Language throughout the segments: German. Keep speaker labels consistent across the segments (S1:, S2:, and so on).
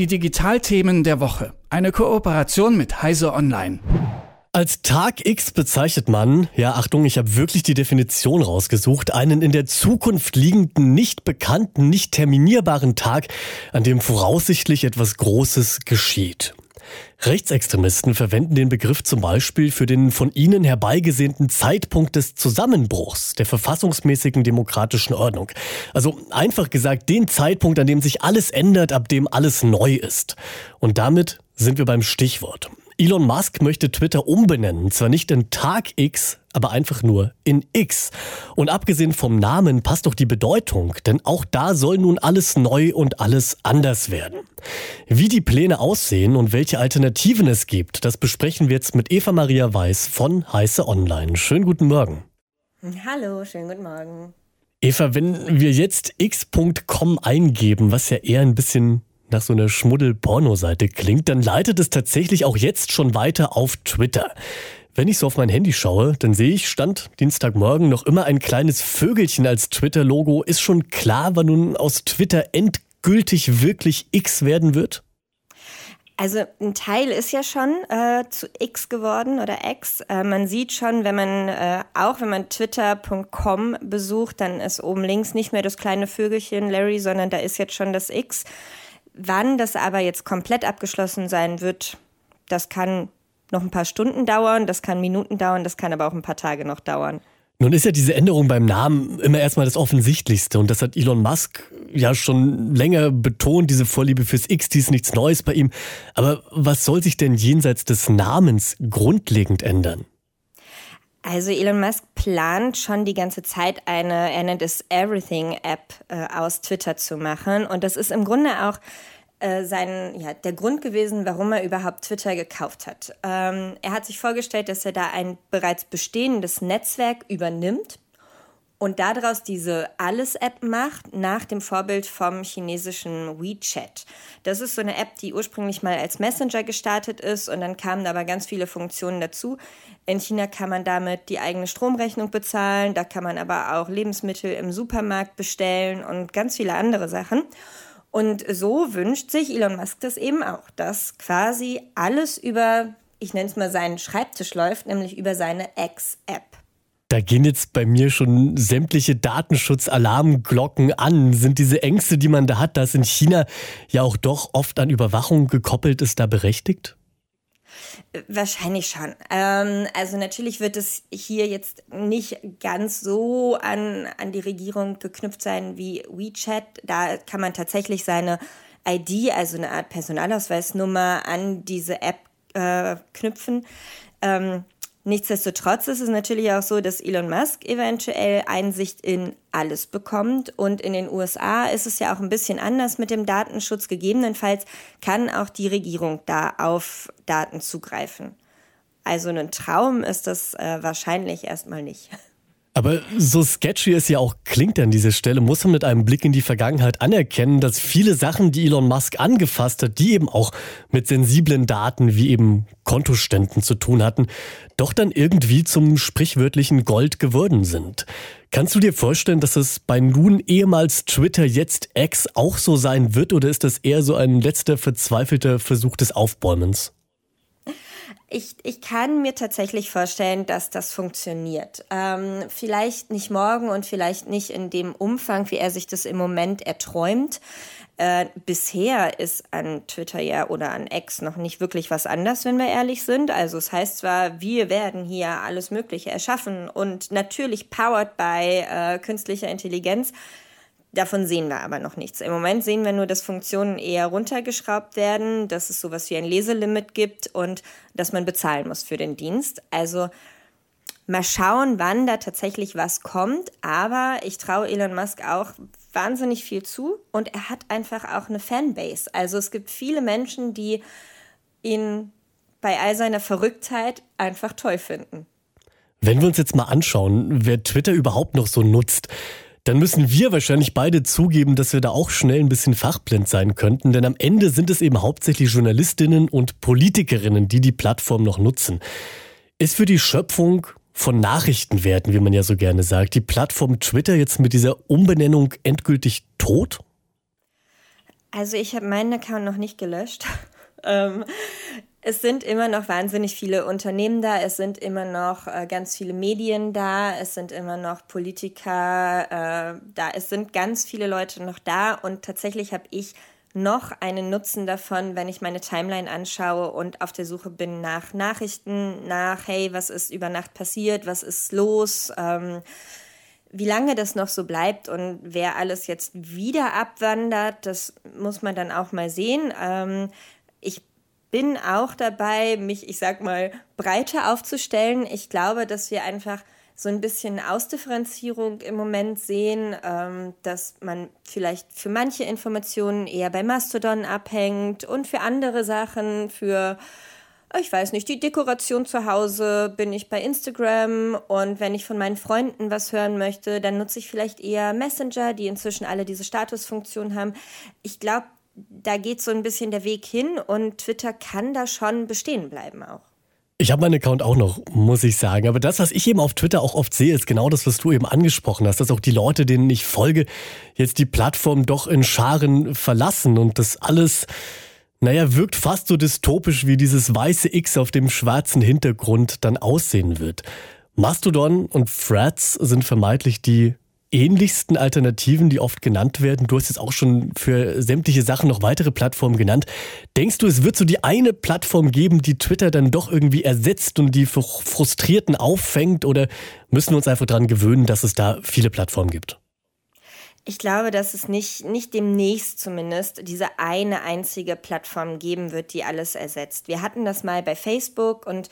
S1: Die Digitalthemen der Woche. Eine Kooperation mit Heise Online.
S2: Als Tag X bezeichnet man, ja Achtung, ich habe wirklich die Definition rausgesucht, einen in der Zukunft liegenden, nicht bekannten, nicht terminierbaren Tag, an dem voraussichtlich etwas Großes geschieht. Rechtsextremisten verwenden den Begriff zum Beispiel für den von ihnen herbeigesehnten Zeitpunkt des Zusammenbruchs der verfassungsmäßigen demokratischen Ordnung. Also einfach gesagt, den Zeitpunkt, an dem sich alles ändert, ab dem alles neu ist. Und damit sind wir beim Stichwort. Elon Musk möchte Twitter umbenennen, zwar nicht in Tag X, aber einfach nur in X. Und abgesehen vom Namen passt doch die Bedeutung, denn auch da soll nun alles neu und alles anders werden. Wie die Pläne aussehen und welche Alternativen es gibt, das besprechen wir jetzt mit Eva Maria Weiß von Heiße Online. Schönen guten Morgen.
S3: Hallo, schönen guten Morgen.
S2: Eva, wenn wir jetzt x.com eingeben, was ja eher ein bisschen nach so einer Schmuddel-Porno-Seite klingt, dann leitet es tatsächlich auch jetzt schon weiter auf Twitter. Wenn ich so auf mein Handy schaue, dann sehe ich, stand Dienstagmorgen noch immer ein kleines Vögelchen als Twitter-Logo. Ist schon klar, wann nun aus Twitter endgültig wirklich X werden wird?
S3: Also ein Teil ist ja schon äh, zu X geworden oder X. Äh, man sieht schon, wenn man äh, auch wenn man twitter.com besucht, dann ist oben links nicht mehr das kleine Vögelchen Larry, sondern da ist jetzt schon das X. Wann das aber jetzt komplett abgeschlossen sein wird, das kann noch ein paar Stunden dauern, das kann Minuten dauern, das kann aber auch ein paar Tage noch dauern.
S2: Nun ist ja diese Änderung beim Namen immer erstmal das Offensichtlichste und das hat Elon Musk ja schon länger betont, diese Vorliebe fürs X, die ist nichts Neues bei ihm. Aber was soll sich denn jenseits des Namens grundlegend ändern?
S3: Also Elon Musk plant schon die ganze Zeit eine, er nennt es Everything-App äh, aus Twitter zu machen. Und das ist im Grunde auch äh, sein, ja, der Grund gewesen, warum er überhaupt Twitter gekauft hat. Ähm, er hat sich vorgestellt, dass er da ein bereits bestehendes Netzwerk übernimmt und daraus diese Alles-App macht, nach dem Vorbild vom chinesischen WeChat. Das ist so eine App, die ursprünglich mal als Messenger gestartet ist und dann kamen aber ganz viele Funktionen dazu. In China kann man damit die eigene Stromrechnung bezahlen, da kann man aber auch Lebensmittel im Supermarkt bestellen und ganz viele andere Sachen. Und so wünscht sich Elon Musk das eben auch, dass quasi alles über, ich nenne es mal seinen Schreibtisch läuft, nämlich über seine X-App.
S2: Da gehen jetzt bei mir schon sämtliche Datenschutzalarmglocken an. Sind diese Ängste, die man da hat, dass in China ja auch doch oft an Überwachung gekoppelt ist, da berechtigt?
S3: Wahrscheinlich schon. Ähm, also natürlich wird es hier jetzt nicht ganz so an, an die Regierung geknüpft sein wie WeChat. Da kann man tatsächlich seine ID, also eine Art Personalausweisnummer, an diese App äh, knüpfen. Ähm, Nichtsdestotrotz ist es natürlich auch so, dass Elon Musk eventuell Einsicht in alles bekommt. Und in den USA ist es ja auch ein bisschen anders mit dem Datenschutz. Gegebenenfalls kann auch die Regierung da auf Daten zugreifen. Also ein Traum ist das äh, wahrscheinlich erstmal nicht.
S2: Aber so sketchy es ja auch klingt an dieser Stelle, muss man mit einem Blick in die Vergangenheit anerkennen, dass viele Sachen, die Elon Musk angefasst hat, die eben auch mit sensiblen Daten wie eben Kontoständen zu tun hatten, doch dann irgendwie zum sprichwörtlichen Gold geworden sind. Kannst du dir vorstellen, dass es bei nun ehemals Twitter jetzt X auch so sein wird oder ist das eher so ein letzter verzweifelter Versuch des Aufbäumens?
S3: Ich, ich kann mir tatsächlich vorstellen, dass das funktioniert. Ähm, vielleicht nicht morgen und vielleicht nicht in dem Umfang, wie er sich das im Moment erträumt. Äh, bisher ist an Twitter ja oder an X noch nicht wirklich was anders, wenn wir ehrlich sind. Also es heißt zwar, wir werden hier alles Mögliche erschaffen und natürlich powered by äh, künstlicher Intelligenz. Davon sehen wir aber noch nichts. Im Moment sehen wir nur, dass Funktionen eher runtergeschraubt werden, dass es sowas wie ein Leselimit gibt und dass man bezahlen muss für den Dienst. Also mal schauen, wann da tatsächlich was kommt. Aber ich traue Elon Musk auch wahnsinnig viel zu und er hat einfach auch eine Fanbase. Also es gibt viele Menschen, die ihn bei all seiner Verrücktheit einfach toll finden.
S2: Wenn wir uns jetzt mal anschauen, wer Twitter überhaupt noch so nutzt, dann müssen wir wahrscheinlich beide zugeben, dass wir da auch schnell ein bisschen fachblind sein könnten, denn am Ende sind es eben hauptsächlich Journalistinnen und Politikerinnen, die die Plattform noch nutzen. Ist für die Schöpfung von Nachrichtenwerten, wie man ja so gerne sagt, die Plattform Twitter jetzt mit dieser Umbenennung endgültig tot?
S3: Also ich habe meinen Account noch nicht gelöscht. ähm, es sind immer noch wahnsinnig viele Unternehmen da, es sind immer noch äh, ganz viele Medien da, es sind immer noch Politiker äh, da, es sind ganz viele Leute noch da und tatsächlich habe ich noch einen Nutzen davon, wenn ich meine Timeline anschaue und auf der Suche bin nach Nachrichten, nach, hey, was ist über Nacht passiert, was ist los, ähm, wie lange das noch so bleibt und wer alles jetzt wieder abwandert, das muss man dann auch mal sehen. Ähm, ich bin auch dabei, mich, ich sag mal, breiter aufzustellen. Ich glaube, dass wir einfach so ein bisschen Ausdifferenzierung im Moment sehen, ähm, dass man vielleicht für manche Informationen eher bei Mastodon abhängt und für andere Sachen, für, ich weiß nicht, die Dekoration zu Hause bin ich bei Instagram und wenn ich von meinen Freunden was hören möchte, dann nutze ich vielleicht eher Messenger, die inzwischen alle diese Statusfunktion haben. Ich glaube, da geht so ein bisschen der Weg hin und Twitter kann da schon bestehen bleiben auch.
S2: Ich habe meinen Account auch noch, muss ich sagen. Aber das, was ich eben auf Twitter auch oft sehe, ist genau das, was du eben angesprochen hast, dass auch die Leute, denen ich folge, jetzt die Plattform doch in Scharen verlassen und das alles, naja, wirkt fast so dystopisch, wie dieses weiße X auf dem schwarzen Hintergrund dann aussehen wird. Mastodon und Threads sind vermeintlich die ähnlichsten Alternativen, die oft genannt werden. Du hast jetzt auch schon für sämtliche Sachen noch weitere Plattformen genannt. Denkst du, es wird so die eine Plattform geben, die Twitter dann doch irgendwie ersetzt und die Frustrierten auffängt? Oder müssen wir uns einfach daran gewöhnen, dass es da viele Plattformen gibt?
S3: Ich glaube, dass es nicht, nicht demnächst zumindest diese eine einzige Plattform geben wird, die alles ersetzt. Wir hatten das mal bei Facebook und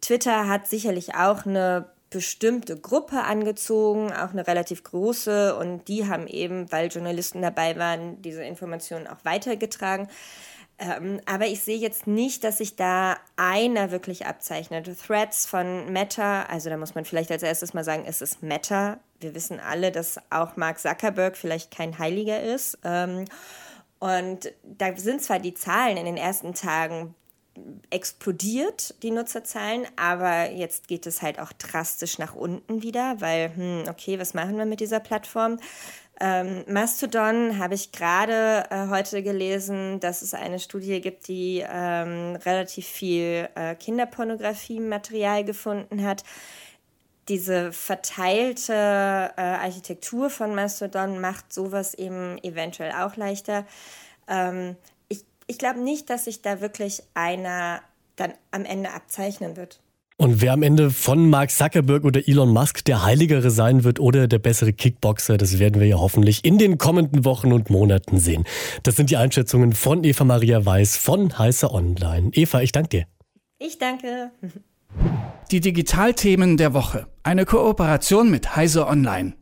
S3: Twitter hat sicherlich auch eine bestimmte Gruppe angezogen, auch eine relativ große, und die haben eben, weil Journalisten dabei waren, diese Informationen auch weitergetragen. Ähm, aber ich sehe jetzt nicht, dass sich da einer wirklich abzeichnet. Threads von Meta, also da muss man vielleicht als erstes mal sagen, es ist Meta. Wir wissen alle, dass auch Mark Zuckerberg vielleicht kein Heiliger ist. Ähm, und da sind zwar die Zahlen in den ersten Tagen explodiert, die Nutzerzahlen, aber jetzt geht es halt auch drastisch nach unten wieder, weil, hm, okay, was machen wir mit dieser Plattform? Ähm, Mastodon habe ich gerade äh, heute gelesen, dass es eine Studie gibt, die ähm, relativ viel äh, Kinderpornografie-Material gefunden hat. Diese verteilte äh, Architektur von Mastodon macht sowas eben eventuell auch leichter. Ähm, ich glaube nicht, dass sich da wirklich einer dann am Ende abzeichnen wird.
S2: Und wer am Ende von Mark Zuckerberg oder Elon Musk der Heiligere sein wird oder der bessere Kickboxer, das werden wir ja hoffentlich in den kommenden Wochen und Monaten sehen. Das sind die Einschätzungen von Eva Maria Weiß von Heißer Online. Eva, ich danke dir.
S3: Ich danke.
S1: Die Digitalthemen der Woche. Eine Kooperation mit Heise Online.